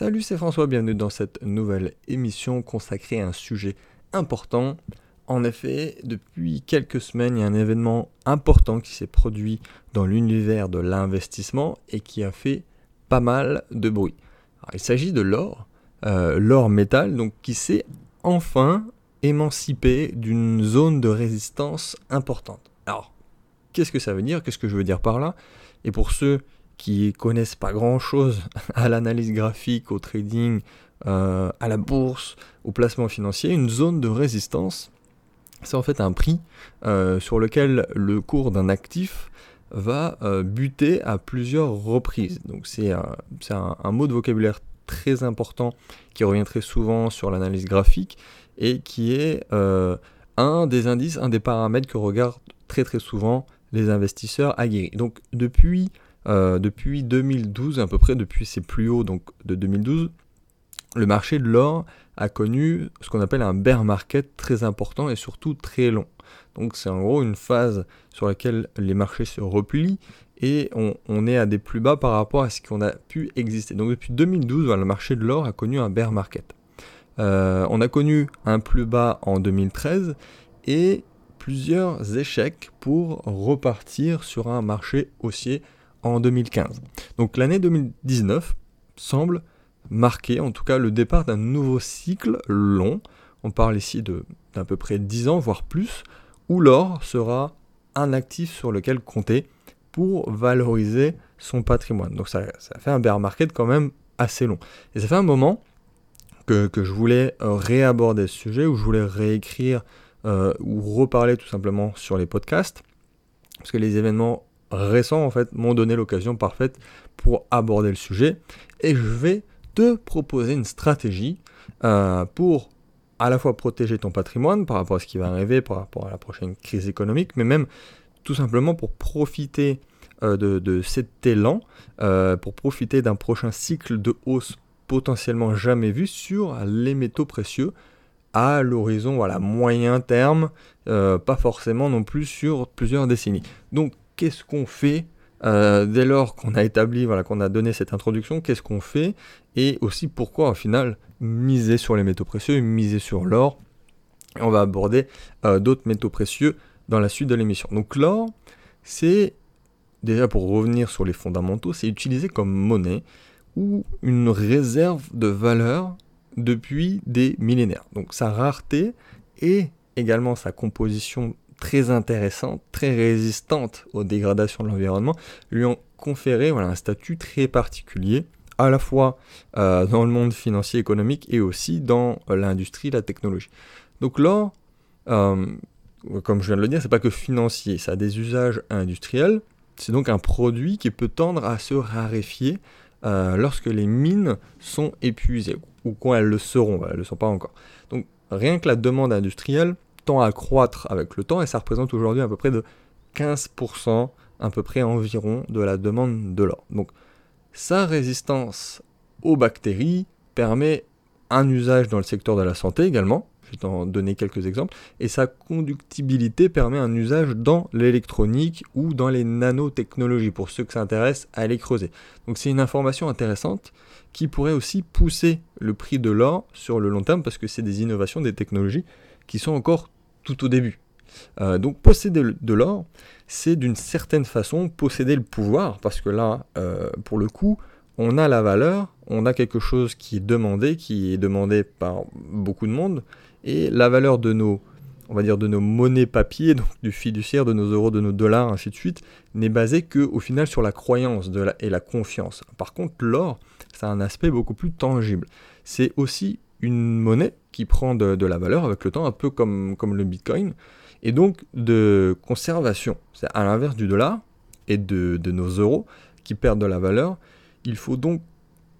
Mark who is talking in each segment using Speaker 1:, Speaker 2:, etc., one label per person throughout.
Speaker 1: Salut, c'est François, bienvenue dans cette nouvelle émission consacrée à un sujet important. En effet, depuis quelques semaines, il y a un événement important qui s'est produit dans l'univers de l'investissement et qui a fait pas mal de bruit. il s'agit de l'or, euh, l'or métal, donc qui s'est enfin émancipé d'une zone de résistance importante. Alors, qu'est-ce que ça veut dire? Qu'est-ce que je veux dire par là? Et pour ceux qui connaissent pas grand-chose à l'analyse graphique, au trading, euh, à la bourse, au placement financier, une zone de résistance, c'est en fait un prix euh, sur lequel le cours d'un actif va euh, buter à plusieurs reprises. Donc c'est un, mot de vocabulaire très important qui revient très souvent sur l'analyse graphique et qui est un des indices, un des paramètres que regardent très très souvent les investisseurs aguerris. Donc depuis euh, depuis 2012, à peu près depuis ses plus hauts donc de 2012, le marché de l'or a connu ce qu'on appelle un bear market très important et surtout très long. Donc c'est en gros une phase sur laquelle les marchés se replient et on, est à des plus bas par rapport à ce qu'on a pu exister. Donc depuis 2012, le marché de l'or a connu un bear market. Euh, on a connu un plus bas en 2013 et plusieurs échecs pour repartir sur un marché haussier en 2015. Donc l'année 2019 semble marquer en tout cas le départ d'un nouveau cycle long. On parle ici d'à peu près 10 ans, voire plus, où l'or sera un actif sur lequel compter pour valoriser son patrimoine. Donc ça, fait un bear market quand même assez long. Et ça fait un moment que, je voulais euh, réaborder ce sujet, où je voulais réécrire euh, ou reparler tout simplement sur les podcasts, parce que les événements récents en fait m'ont donné l'occasion parfaite pour aborder le sujet et je vais te proposer une stratégie euh, pour à la fois protéger ton patrimoine par rapport à ce qui va arriver, par rapport à la prochaine crise économique, mais même tout simplement pour profiter euh, de, cet élan, euh, pour profiter d'un prochain cycle de hausse potentiellement jamais vu sur les métaux précieux à l'horizon voilà, moyen terme, pas forcément non plus sur plusieurs décennies. Donc qu'est-ce qu'on fait euh, dès lors qu'on a établi, voilà, qu'on a donné cette introduction, qu'est-ce qu'on fait et aussi pourquoi au final miser sur les métaux précieux, miser sur l'or. On va aborder euh, d'autres métaux précieux dans la suite de l'émission. Donc l'or, c'est déjà pour revenir sur les fondamentaux, c'est utilisé comme monnaie ou une réserve de valeur depuis des millénaires. Donc sa rareté et également sa composition très intéressante, très résistante aux dégradations de l'environnement, lui ont conféré voilà, un statut très particulier, à la fois euh, dans le monde financier économique et aussi dans euh, l'industrie, la technologie. Donc l'or, euh, comme je viens de le dire, c'est pas que financier, ça a des usages industriels. C'est donc un produit qui peut tendre à se raréfier lorsque les mines sont épuisées, ou quand elles le seront, elles ne le sont pas encore. Donc rien que la demande industrielle à croître avec le temps et ça représente aujourd'hui à peu près de 15% à peu près environ de la demande de l'or. Donc sa résistance aux bactéries permet un usage dans le secteur de la santé également, je vais t'en donner quelques exemples, et sa conductibilité permet un usage dans l'électronique ou dans les nanotechnologies, pour ceux que ça intéresse à aller creuser. Donc c'est une information intéressante qui pourrait aussi pousser le prix de l'or sur le long terme, parce que c'est des innovations, des technologies qui sont encore tout au début. Euh, donc posséder de l'or, c'est d'une certaine façon posséder le pouvoir, parce que là, euh, pour le coup, on a la valeur, on a quelque chose qui est demandé, qui est demandé par beaucoup de monde, et la valeur de nos, on va dire, de nos monnaies papier, donc du fiduciaire, de nos euros, de nos dollars, ainsi de suite, n'est basée que au final sur la croyance et la confiance. Par contre, l'or, ça a un aspect beaucoup plus tangible. C'est aussi une monnaie qui prend de, la valeur avec le temps, un peu comme, le Bitcoin, et donc de conservation. C'est à l'inverse du dollar et de, nos euros qui perdent de la valeur. Il faut donc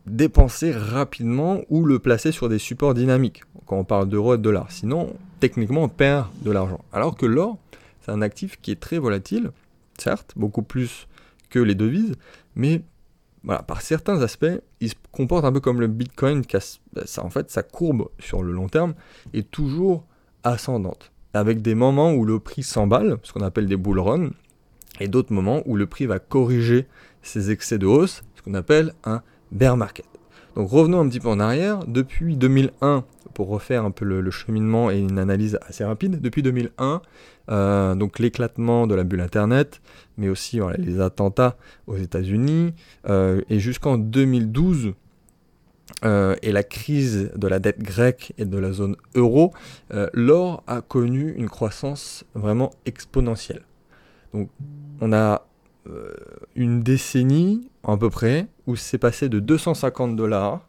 Speaker 1: dépenser rapidement ou le placer sur des supports dynamiques quand on parle d'euros et de dollars. Sinon, techniquement, on perd de l'argent. Alors que l'or, c'est un actif qui est très volatile, certes, beaucoup plus que les devises, mais voilà, par certains aspects, il se comporte un peu comme le Bitcoin, qui ça, en fait, sa courbe sur le long terme est toujours ascendante, avec des moments où le prix s'emballe, ce qu'on appelle des bull runs, et d'autres moments où le prix va corriger ses excès de hausse, ce qu'on appelle un bear market. Donc revenons un petit peu en arrière. Depuis 2001, pour refaire un peu le, cheminement et une analyse assez rapide, depuis 2001, euh, donc l'éclatement de la bulle Internet, mais aussi les attentats aux États-Unis, euh, et jusqu'en 2012, euh, et la crise de la dette grecque et de la zone euro, l'or a connu une croissance vraiment exponentielle. Donc on a une décennie à peu près où c'est passé de 250 dollars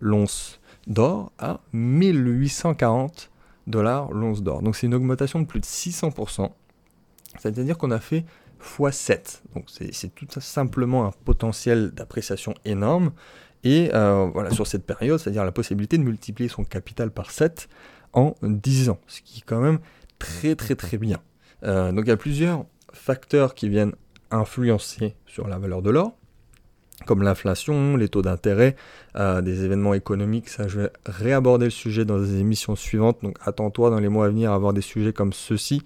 Speaker 1: l'once d'or à 1840 dollars l'once d'or. Donc c'est une augmentation de plus de 600%. C'est-à-dire qu'on a fait x7. Donc c'est tout simplement un potentiel d'appréciation énorme. Et euh, voilà, sur cette période, c'est-à-dire la possibilité de multiplier son capital par 7 en 10 ans. Ce qui est quand même très très très bien. Euh, donc il y a plusieurs facteurs qui viennent influencer sur la valeur de l'or comme l'inflation, les taux d'intérêt, euh, des événements économiques. Ça, je vais réaborder le sujet dans des émissions suivantes. Donc attends-toi dans les mois à venir à avoir des sujets comme ceux-ci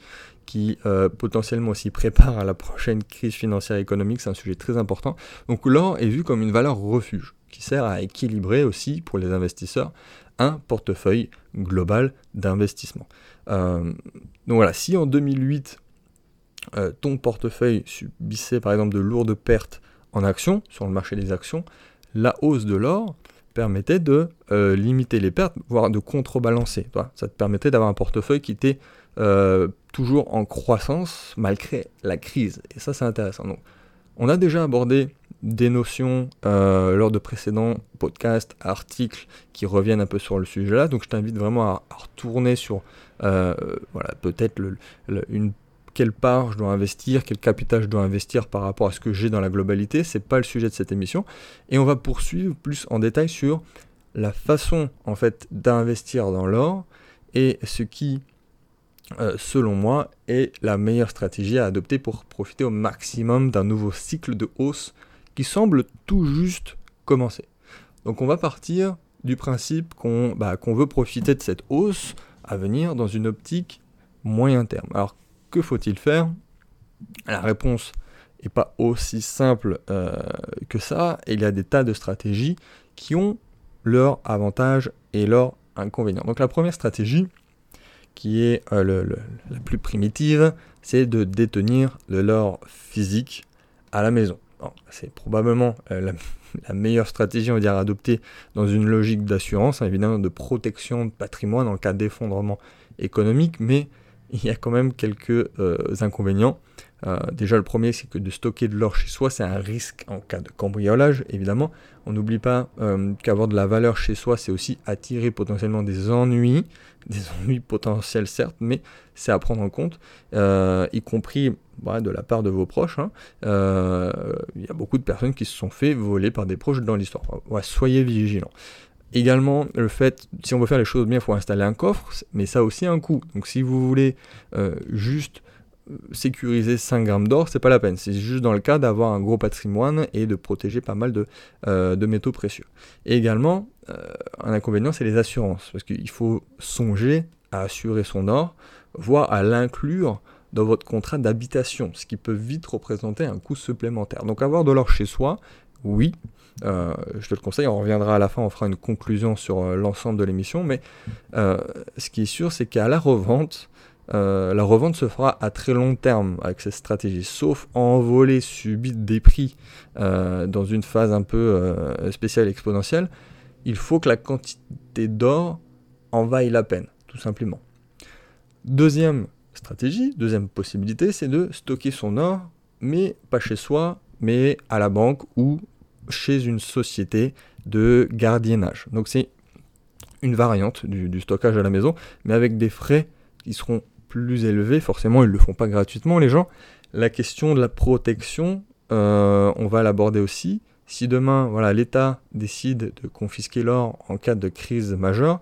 Speaker 1: qui euh, potentiellement s'y préparent à la prochaine crise financière et économique. C'est un sujet très important. Donc l'or est vu comme une valeur refuge qui sert à équilibrer aussi pour les investisseurs un portefeuille global d'investissement. Euh, donc voilà, si en 2008 ton portefeuille subissait par exemple de lourdes pertes en action, sur le marché des actions, la hausse de l'or permettait de euh, limiter les pertes, voire de contrebalancer. Ça te permettait d'avoir un portefeuille qui était euh, toujours en croissance malgré la crise. Et ça, c'est intéressant. Donc, on a déjà abordé des notions euh, lors de précédents podcasts, articles qui reviennent un peu sur le sujet-là. Donc, je t'invite vraiment à, retourner sur voilà, peut-être une quelle part je dois investir, quel capital je dois investir par rapport à ce que j'ai dans la globalité, c'est pas le sujet de cette émission. Et on va poursuivre plus en détail sur la façon en fait d'investir dans l'or et ce qui, euh, selon moi, est la meilleure stratégie à adopter pour profiter au maximum d'un nouveau cycle de hausse qui semble tout juste commencer. Donc on va partir du principe qu'on bah, veut profiter de cette hausse à venir dans une optique moyen terme. Alors que faut-il faire? La réponse n'est pas aussi simple euh, que ça. Il y a des tas de stratégies qui ont leurs avantages et leurs inconvénients. Donc la première stratégie, qui est euh, la plus primitive, c'est de détenir de l'or physique à la maison. C'est probablement euh, la, meilleure stratégie, on va dire, adoptée dans une logique d'assurance, hein, évidemment de protection de patrimoine en cas d'effondrement économique, mais il y a quand même quelques euh, inconvénients. Euh, déjà, le premier, c'est que de stocker de l'or chez soi, c'est un risque en cas de cambriolage, évidemment. On n'oublie pas euh, qu'avoir de la valeur chez soi, c'est aussi attirer potentiellement des ennuis, des ennuis potentiels certes, mais c'est à prendre en compte, y compris bah, de la part de vos proches. Hein. Il y a beaucoup de personnes qui se sont fait voler par des proches dans l'histoire. soyez vigilants. Également, le fait, si on veut faire les choses bien, il faut installer un coffre, mais ça a aussi un coût. Donc si vous voulez euh, juste euh, sécuriser 5 grammes d'or, c'est pas la peine. C'est juste dans le cas d'avoir un gros patrimoine et de protéger pas mal de, euh, métaux précieux. Et également, un inconvénient, c'est les assurances. Parce qu'il faut songer à assurer son or, voire à l'inclure dans votre contrat d'habitation, ce qui peut vite représenter un coût supplémentaire. Donc avoir de l'or chez soi, oui, euh, je te le conseille, on reviendra à la fin, on fera une conclusion sur euh, l'ensemble de l'émission, mais euh, ce qui est sûr, c'est qu'à la revente, la revente se fera à très long terme avec cette stratégie, sauf envolée subite des prix dans une phase un peu spéciale exponentielle, il faut que la quantité d'or en vaille la peine, tout simplement. Deuxième stratégie, deuxième possibilité, c'est de stocker son or, mais pas chez soi, mais à la banque ou chez une société de gardiennage. Donc c'est une variante du, stockage à la maison, mais avec des frais qui seront plus élevés. Forcément, ils ne le font pas gratuitement, les gens. La question de la protection, euh, on va l'aborder aussi. Si demain, voilà, l'État décide de confisquer l'or en cas de crise majeure,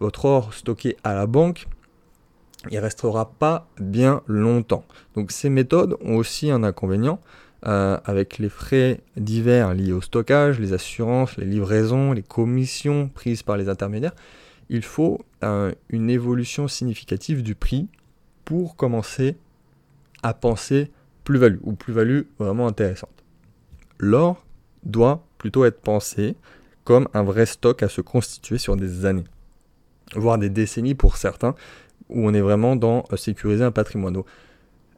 Speaker 1: votre or stocké à la banque, il restera pas bien longtemps. Donc ces méthodes ont aussi un inconvénient, euh, avec les frais divers liés au stockage, les assurances, les livraisons, les commissions prises par les intermédiaires, il faut euh, une évolution significative du prix pour commencer à penser plus-value ou plus-value vraiment intéressante. L'or doit plutôt être pensé comme un vrai stock à se constituer sur des années, voire des décennies pour certains, où on est vraiment dans euh, sécuriser un patrimoine.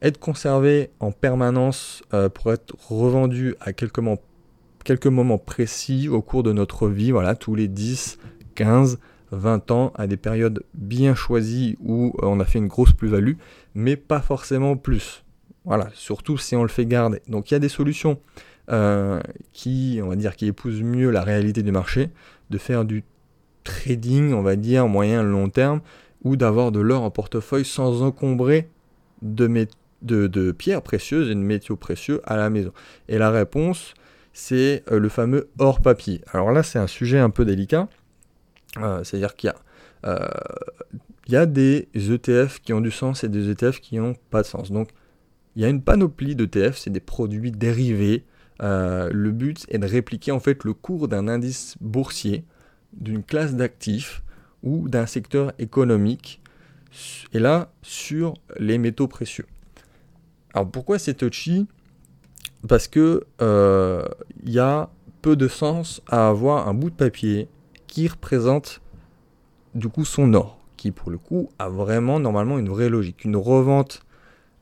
Speaker 1: Être conservé en permanence euh, pour être revendu à quelques moments, précis au cours de notre vie, voilà, tous les 10, 15, 20 ans, à des périodes bien choisies où euh, on a fait une grosse plus-value, mais pas forcément plus. Voilà, surtout si on le fait garder. Donc il y a des solutions euh, qui, on va dire, qui épousent mieux la réalité du marché, de faire du trading, on va dire, moyen long terme, ou d'avoir de l'or en portefeuille sans encombrer de, de, pierres précieuses et de métaux précieux à la maison. Et la réponse, c'est euh, le fameux or papier. Alors là, c'est un sujet un peu délicat. Euh, c'est-à-dire qu'il y a, a des ETF qui ont du sens et des ETF qui n'ont pas de sens. Donc il y a une panoplie d'ETF, c'est des produits dérivés. Euh, le but est de répliquer en fait le cours d'un indice boursier, d'une classe d'actifs ou d'un secteur économique, et là sur les métaux précieux. Alors pourquoi c'est touchy? Parce que euh, il y a peu de sens à avoir un bout de papier qui représente du coup son or, qui pour le coup a vraiment normalement une vraie logique. Une revente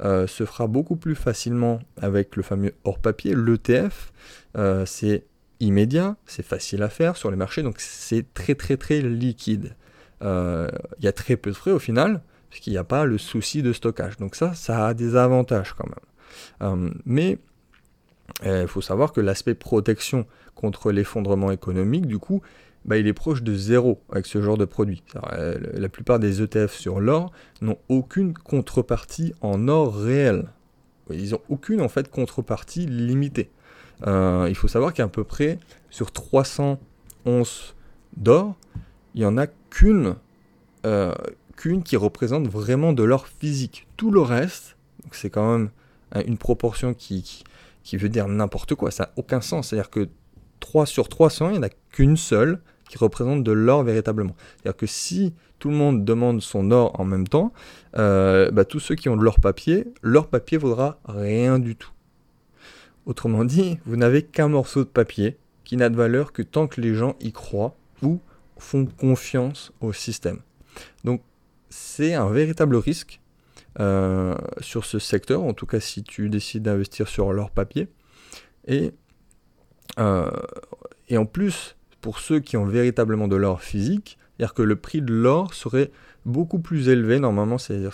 Speaker 1: euh, se fera beaucoup plus facilement avec le fameux hors papier. L'ETF, euh, c'est immédiat, c'est facile à faire sur les marchés, donc c'est très très très liquide. Euh, il y a très peu de frais au final, puisqu'il n'y a pas le souci de stockage. Donc ça, ça a des avantages quand même. mais il faut savoir que l'aspect protection contre l'effondrement économique, du coup, bah, il est proche de zéro avec ce genre de produit. Euh, la plupart des ETF sur l'or n'ont aucune contrepartie en or réel. Ils n'ont aucune en fait contrepartie limitée. Euh, il faut savoir qu'à peu près sur 300 onces d'or, il n'y en a qu'une euh, qu'une qui représente vraiment de l'or physique. Tout le reste, c'est quand même une proportion qui, qui veut dire n'importe quoi, ça n'a aucun sens. C'est-à-dire que 3 sur 300, il n'y en a qu'une seule qui représente de l'or véritablement. C'est-à-dire que si tout le monde demande son or en même temps, euh, bah, tous ceux qui ont de l'or papier, leur papier vaudra rien du tout. Autrement dit, vous n'avez qu'un morceau de papier qui n'a de valeur que tant que les gens y croient ou font confiance au système. Donc c'est un véritable risque euh, sur ce secteur, en tout cas si tu décides d'investir sur l'or papier. Et, euh, et en plus, pour ceux qui ont véritablement de l'or physique, c'est-à-dire que le prix de l'or serait beaucoup plus élevé normalement, c'est-à-dire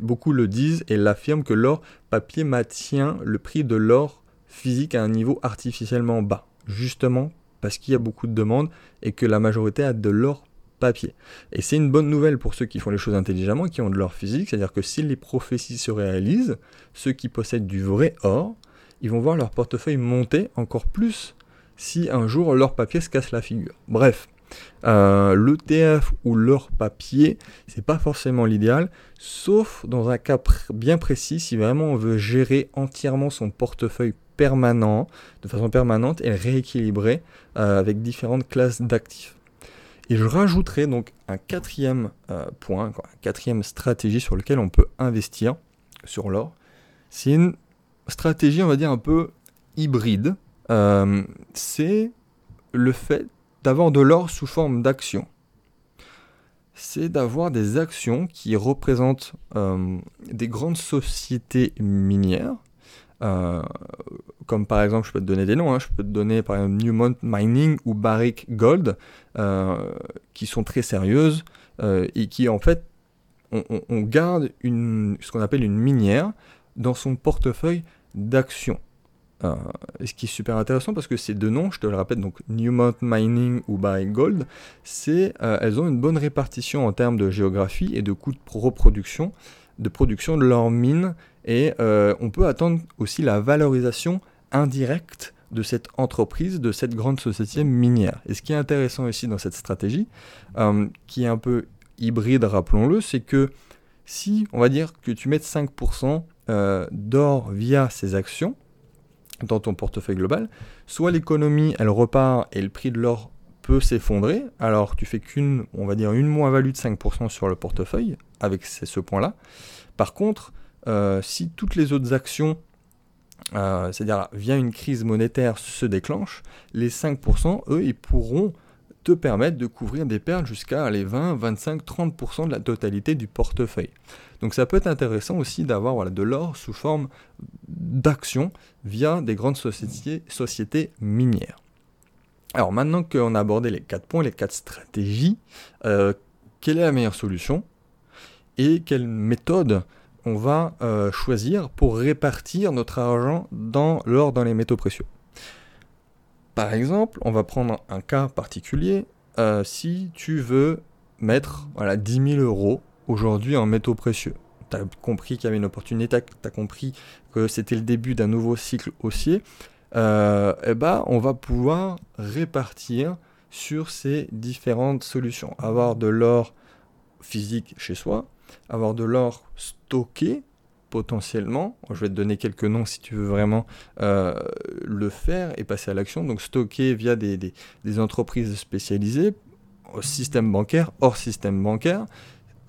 Speaker 1: beaucoup le disent et l'affirment que l'or papier maintient le prix de l'or physique à un niveau artificiellement bas, justement parce qu'il y a beaucoup de demandes et que la majorité a de l'or papier. Et c'est une bonne nouvelle pour ceux qui font les choses intelligemment, qui ont de l'or physique, c'est-à-dire que si les prophéties se réalisent, ceux qui possèdent du vrai or, ils vont voir leur portefeuille monter encore plus si un jour leur papier se casse la figure. Bref, euh, l'ETF ou leur papier, c'est pas forcément l'idéal, sauf dans un cas bien précis, si vraiment on veut gérer entièrement son portefeuille permanent, de façon permanente et rééquilibrer euh, avec différentes classes d'actifs. Et je rajouterai donc un quatrième euh, point, une quatrième stratégie sur lequel on peut investir sur l'or. C'est une stratégie, on va dire, un peu hybride. Euh, c'est le fait d'avoir de l'or sous forme d'action. C'est d'avoir des actions qui représentent euh, des grandes sociétés minières, euh, comme par exemple, je peux te donner des noms, hein. je peux te donner par exemple Newmont Mining ou Barrick Gold, qui sont très sérieuses et qui en fait, on, garde ce qu'on appelle une minière dans son portefeuille d'actions. Euh, ce qui est super intéressant parce que ces deux noms, je te le rappelle, donc Newmont Mining ou Barrick Gold, c'est, euh, elles ont une bonne répartition en termes de géographie et de coûts de reproduction, de production de leurs mines, et euh, on peut attendre aussi la valorisation indirecte de cette entreprise, de cette grande société minière. Et ce qui est intéressant aussi dans cette stratégie, qui est un peu hybride, rappelons-le, c'est que si on va dire que tu mets 5% d'or via ces actions, dans ton portefeuille global, soit l'économie elle repart et le prix de l'or peut s'effondrer, alors tu fais qu'une, on va dire une moins-value de 5% sur le portefeuille avec ce point-là. Par contre, euh, si toutes les autres actions euh, c'est-à-dire via une crise monétaire se déclenche, les 5%, eux, ils pourront te permettre de couvrir des pertes jusqu'à les 20, 25, 30% de la totalité du portefeuille. Donc ça peut être intéressant aussi d'avoir de l'or sous forme d'action via des grandes sociétés, minières. Alors maintenant qu'on a abordé les quatre points, les quatre stratégies, euh, quelle est la meilleure solution? Et quelle méthode on va euh, choisir pour répartir notre argent dans l'or dans les métaux précieux. Par exemple, on va prendre un cas particulier. Euh, si tu veux mettre voilà, 10 000 euros aujourd'hui en métaux précieux, tu as compris qu'il y avait une opportunité, tu as compris que c'était le début d'un nouveau cycle haussier, euh, eh ben, on va pouvoir répartir sur ces différentes solutions. Avoir de l'or physique chez soi, avoir de l'or stocké potentiellement. Je vais te donner quelques noms si tu veux vraiment euh, le faire et passer à l'action. Donc stocké via des, entreprises spécialisées, système bancaire, hors système bancaire.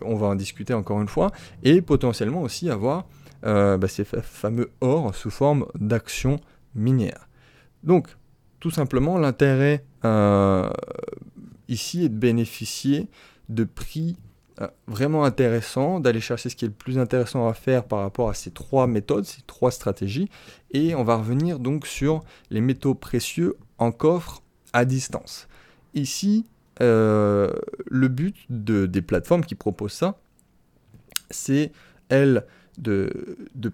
Speaker 1: On va en discuter encore une fois. Et potentiellement aussi avoir euh, bah, ces fameux or sous forme d'actions minières. Donc, tout simplement, l'intérêt euh, ici est de bénéficier de prix vraiment intéressant d'aller chercher ce qui est le plus intéressant à faire par rapport à ces trois méthodes, ces trois stratégies. Et on va revenir donc sur les métaux précieux en coffre à distance. Ici, euh, le but des plateformes qui proposent ça, c'est, elles, de,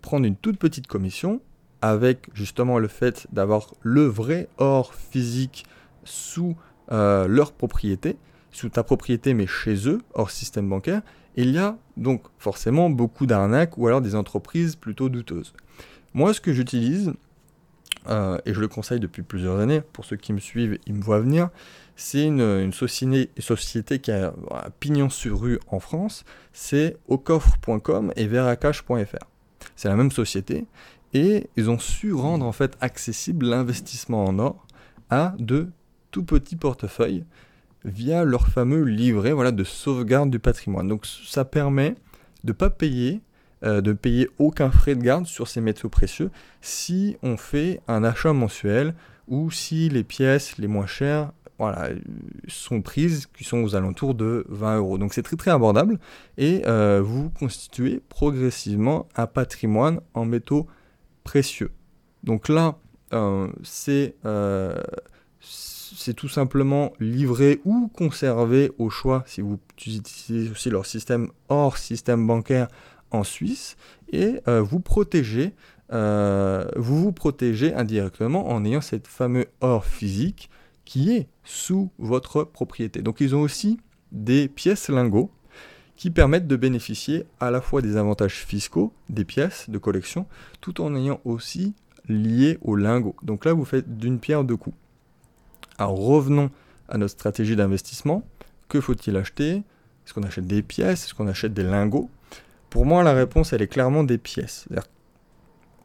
Speaker 1: prendre une toute petite commission avec justement le fait d'avoir le vrai or physique sous euh, leur propriété sous ta propriété mais chez eux, hors système bancaire, il y a donc forcément beaucoup d'arnaques ou alors des entreprises plutôt douteuses. Moi, ce que j'utilise, euh, et je le conseille depuis plusieurs années, pour ceux qui me suivent, ils me voient venir, c'est une, société, qui a pignon sur rue en France, c'est aucoffre.com et veracash.fr. C'est la même société, et ils ont su rendre en fait accessible l'investissement en or à de tout petits portefeuilles via leur fameux livret voilà, de sauvegarde du patrimoine. Donc ça permet de ne pas payer, euh, de payer aucun frais de garde sur ces métaux précieux si on fait un achat mensuel ou si les pièces les moins chères voilà, sont prises, qui sont aux alentours de 20 euros. Donc c'est très très abordable et euh, vous constituez progressivement un patrimoine en métaux précieux. Donc là, euh, c'est c'est tout simplement livré ou conservé au choix si vous utilisez aussi leur système hors système bancaire en Suisse et euh, vous protégez euh, vous protégez indirectement en ayant cette fameux or physique qui est sous votre propriété. Donc ils ont aussi des pièces lingots qui permettent de bénéficier à la fois des avantages fiscaux des pièces de collection tout en ayant aussi lié au lingot. Donc là vous faites d'une pierre deux coups. Alors revenons à notre stratégie d'investissement. Que faut-il acheter? Est-ce qu'on achète des pièces? Est-ce qu'on achète des lingots? Pour moi, la réponse, elle est clairement des pièces.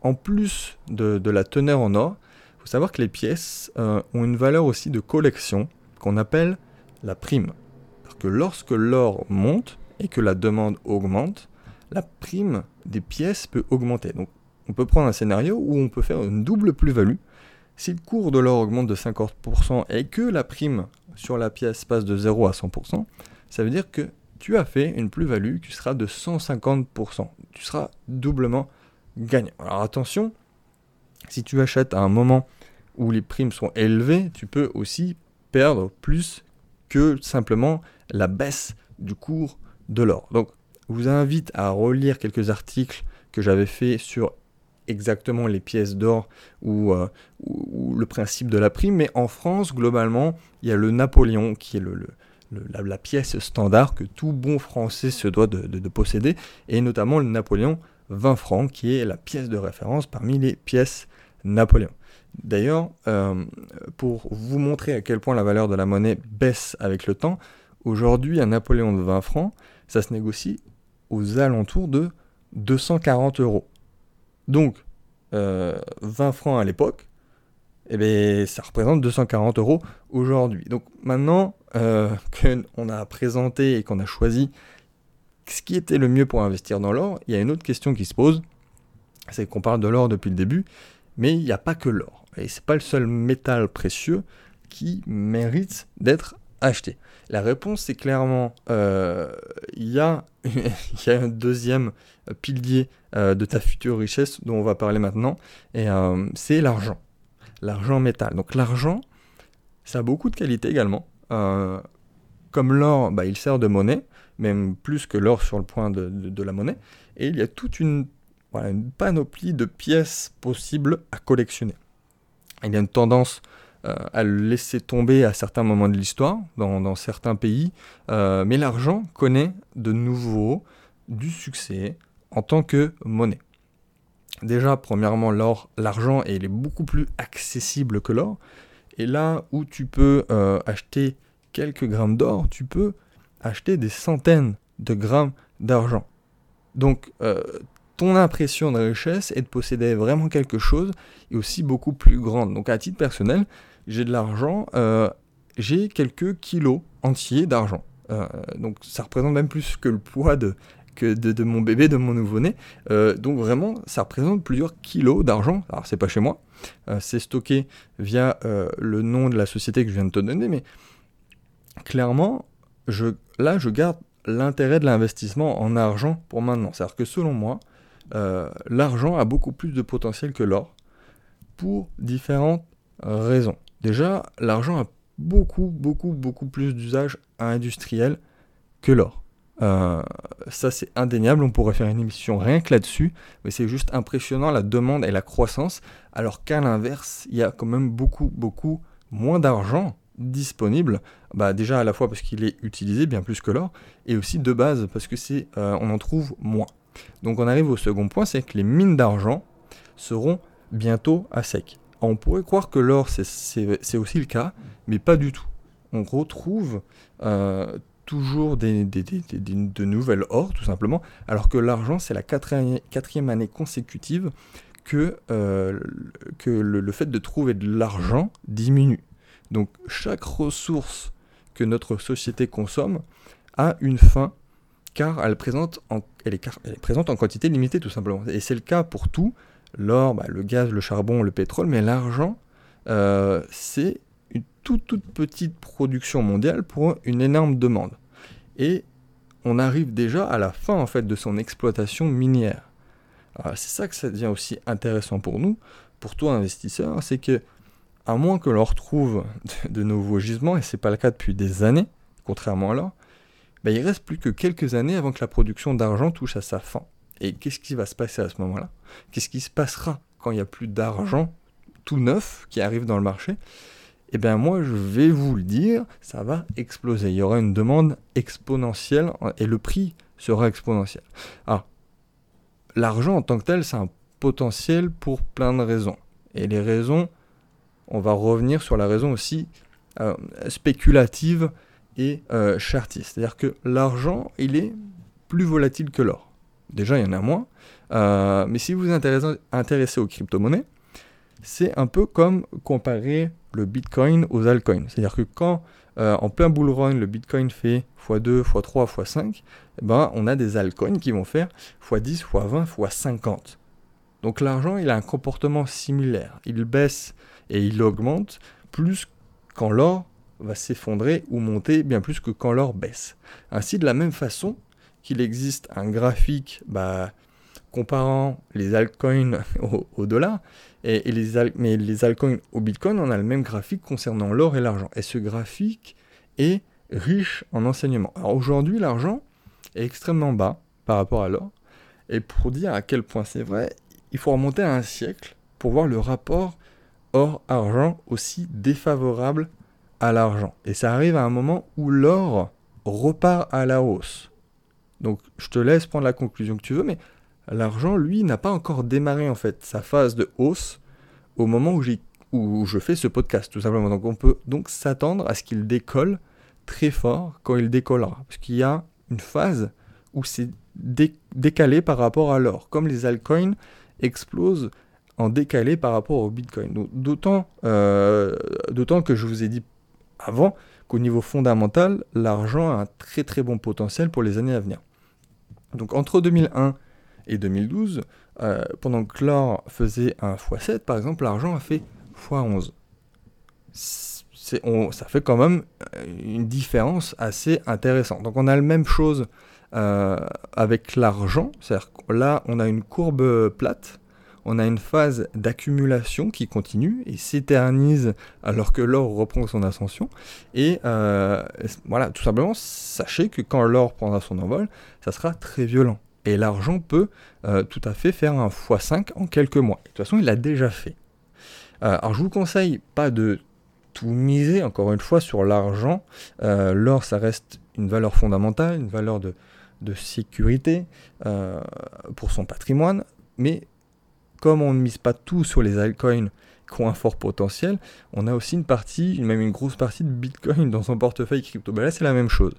Speaker 1: En plus de, la teneur en or, il faut savoir que les pièces euh, ont une valeur aussi de collection qu'on appelle la prime. Parce que lorsque l'or monte et que la demande augmente, la prime des pièces peut augmenter. Donc on peut prendre un scénario où on peut faire une double plus-value si le cours de l'or augmente de 50% et que la prime sur la pièce passe de 0 à 100%, ça veut dire que tu as fait une plus-value qui sera de 150%. Tu seras doublement gagnant. Alors attention, si tu achètes à un moment où les primes sont élevées, tu peux aussi perdre plus que simplement la baisse du cours de l'or. Donc, je vous invite à relire quelques articles que j'avais fait sur exactement les pièces d'or euh, ou, le principe de la prime, mais en France, globalement, il y a le Napoléon qui est la, pièce standard que tout bon français se doit de, posséder, et notamment le Napoléon 20 francs, qui est la pièce de référence parmi les pièces Napoléon. D'ailleurs, euh, pour vous montrer à quel point la valeur de la monnaie baisse avec le temps, aujourd'hui, un Napoléon de 20 francs, ça se négocie aux alentours de 240 euros. Donc, 20 euh, francs à l'époque, eh bien, ça représente 240 euros aujourd'hui. Donc maintenant euh, qu'on a présenté et qu'on a choisi ce qui était le mieux pour investir dans l'or, il y a une autre question qui se pose, c'est qu'on parle de l'or depuis le début, Mais il n'y a pas que l'or. Et c'est pas le seul métal précieux qui mérite d'être acheté. La réponse, c'est clairement, euh, il y, a, y a un deuxième pilier euh, de ta future richesse dont on va parler maintenant, et euh, c'est l'argent. L'argent métal. Donc l'argent, ça a beaucoup de qualités également. comme l'or, bah, il sert de monnaie, même plus que l'or sur le point de, la monnaie, et il y a toute une, une panoplie de pièces possibles à collectionner. Il y a une tendance euh, à le laisser tomber à certains moments de l'histoire, dans, certains pays, euh, mais l'argent connaît de nouveau du succès en tant que monnaie. Déjà, premièrement, l'or, l'argent, il est beaucoup plus accessible que l'or. Et là où tu peux euh, acheter quelques grammes d'or, tu peux acheter des centaines de grammes d'argent. Donc, ton impression de richesse est de posséder vraiment quelque chose et aussi beaucoup plus grande. Donc, à titre personnel, j'ai de l'argent, euh, j'ai quelques kilos entiers d'argent. Euh, donc ça représente même plus que le poids de, mon bébé, de mon nouveau-né. Euh, donc vraiment, ça représente plusieurs kilos d'argent. Alors c'est pas chez moi, c'est stocké via le nom de la société que je viens de te donner, mais clairement, je, là je garde l'intérêt de l'investissement en argent pour maintenant. C'est-à-dire que selon moi, l'argent a beaucoup plus de potentiel que l'or pour différentes raisons. Déjà, l'argent a beaucoup, beaucoup, beaucoup plus d'usage industriel que l'or. Euh, ça, c'est indéniable. On pourrait faire une émission rien que là-dessus, mais c'est juste impressionnant la demande et la croissance, alors qu'à l'inverse, il y a quand même beaucoup, beaucoup moins d'argent disponible. Bah, déjà à la fois parce qu'il est utilisé bien plus que l'or, et aussi de base parce que c'est, euh, on en trouve moins. Donc on arrive au second point, c'est que les mines d'argent seront bientôt à sec. On pourrait croire que l'or, c'est aussi le cas, mais pas du tout. On retrouve euh, toujours de nouvelles or, tout simplement, alors que l'argent, c'est la quatrième, année consécutive que, euh, que le, fait de trouver de l'argent diminue. Donc chaque ressource que notre société consomme a une fin, car elle, présente est, présente en quantité limitée, tout simplement. Et c'est le cas pour tout, l'or, bah, le gaz, le charbon, le pétrole, mais l'argent, euh, c'est une toute, toute petite production mondiale pour une énorme demande. Et on arrive déjà à la fin en fait de son exploitation minière. C'est ça que ça devient aussi intéressant pour nous, pour toi investisseur, c'est que à moins que l'on retrouve de, nouveaux gisements, et c'est pas le cas depuis des années, contrairement à l'or, bah, il reste plus que quelques années avant que la production d'argent touche à sa fin. Et qu'est-ce qui va se passer à ce moment-là? Qu'est-ce qui se passera quand il n'y a plus d'argent tout neuf qui arrive dans le marché? Eh bien moi je vais vous le dire, ça va exploser. Il y aura une demande exponentielle et le prix sera exponentiel. Ah, l'argent en tant que tel, c'est un potentiel pour plein de raisons. Et les raisons, on va revenir sur la raison aussi euh, spéculative et euh. C'est-à-dire que l'argent, il est plus volatile que l'or. Déjà, il y en a moins. Euh, mais si vous vous intéressez, aux crypto-monnaies, c'est un peu comme comparer le Bitcoin aux altcoins. C'est-à-dire que quand euh, en plein bull run, le Bitcoin fait x2, x3, x5, ben, on a des altcoins qui vont faire x10, x20, x50. Donc l'argent, il a un comportement similaire. Il baisse et il augmente plus quand l'or va s'effondrer ou monter bien plus que quand l'or baisse. Ainsi, de la même façon, qu'il existe un graphique bah, comparant les altcoins au, dollar, et, les mais les altcoins au bitcoin, on a le même graphique concernant l'or et l'argent. Et ce graphique est riche en enseignements. Alors aujourd'hui, l'argent est extrêmement bas par rapport à l'or. Et pour dire à quel point c'est vrai, il faut remonter à un siècle pour voir le rapport or-argent aussi défavorable à l'argent. Et ça arrive à un moment où l'or repart à la hausse. Donc je te laisse prendre la conclusion que tu veux, mais l'argent, lui, n'a pas encore démarré en fait sa phase de hausse au moment où, où je fais ce podcast, tout simplement. Donc on peut donc s'attendre à ce qu'il décolle très fort quand il décollera. Parce qu'il y a une phase où c'est décalé par rapport à l'or, comme les altcoins explosent en décalé par rapport au Bitcoin. Euh, d'autant que je vous ai dit avant qu'au niveau fondamental, l'argent a un très très bon potentiel pour les années à venir. Donc entre 2001 et 2012, pendant que l'or faisait un x7, par exemple, l'argent a fait x11. On, ça fait quand même une différence assez intéressante. Donc on a la même chose avec l'argent, c'est-à-dire là on a une courbe plate on a une phase d'accumulation qui continue et s'éternise alors que l'or reprend son ascension. Et euh, voilà, tout simplement, sachez que quand l'or prendra son envol, ça sera très violent. Et l'argent peut euh, tout à fait faire un x5 en quelques mois. de toute façon, il l'a déjà fait. Euh, alors je vous conseille pas de tout miser, encore une fois, sur l'argent. L'or, ça reste une valeur fondamentale, une valeur de, de sécurité pour son patrimoine. Mais comme on ne mise pas tout sur les altcoins qui ont un fort potentiel, on a aussi une partie, même une grosse partie de Bitcoin dans son portefeuille crypto. Ben c'est la même chose.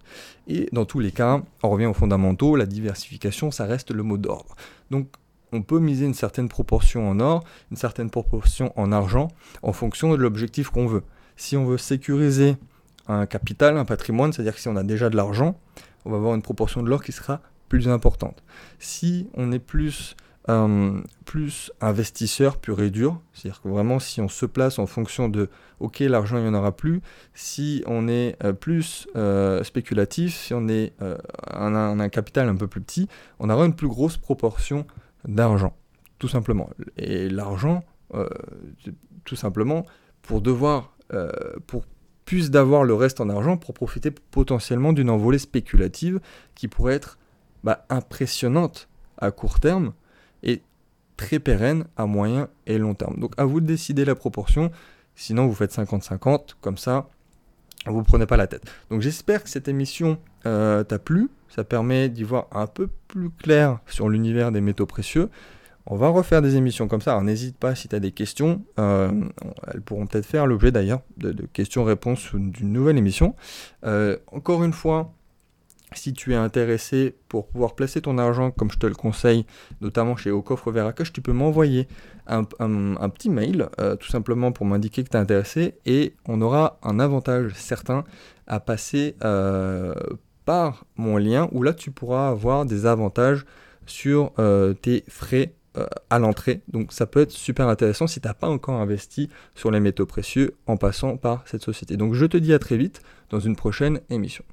Speaker 1: Et dans tous les cas, on revient aux fondamentaux, la diversification, ça reste le mot d'ordre. Donc, on peut miser une certaine proportion en or, une certaine proportion en argent, en fonction de l'objectif qu'on veut. Si on veut sécuriser un capital, un patrimoine, c'est-à-dire que si on a déjà de l'argent, on va avoir une proportion de l'or qui sera plus importante. Si on est plus euh, plus investisseur pur et dur. C'est-à-dire que vraiment, si on se place en fonction de OK, l'argent, il n'y en aura plus. Si on est euh, plus euh, spéculatif, si on est un, un, capital un peu plus petit, on aura une plus grosse proportion d'argent, tout simplement. Et l'argent, tout simplement, pour devoir, pour plus d'avoir le reste en argent, pour profiter potentiellement d'une envolée spéculative qui pourrait être bah, impressionnante à court terme, et très pérenne à moyen et long terme. Donc à vous de décider la proportion, sinon vous faites 50-50, comme ça vous prenez pas la tête. Donc j'espère que cette émission euh, t'a plu, ça permet d'y voir un peu plus clair sur l'univers des métaux précieux. On va refaire des émissions comme ça, alors n'hésite pas si tu as des questions, euh, elles pourront peut-être faire l'objet d'ailleurs de, questions-réponses d'une nouvelle émission. Euh, encore une fois, si tu es intéressé pour pouvoir placer ton argent comme je te le conseille, notamment chez Au Coffre Veracoche, tu peux m'envoyer un, petit mail, euh, tout simplement pour m'indiquer que tu es intéressé, et on aura un avantage certain à passer euh, par mon lien, où là tu pourras avoir des avantages sur euh, tes frais à l'entrée. Donc ça peut être super intéressant si tu n'as pas encore investi sur les métaux précieux en passant par cette société. Donc je te dis à très vite dans une prochaine émission.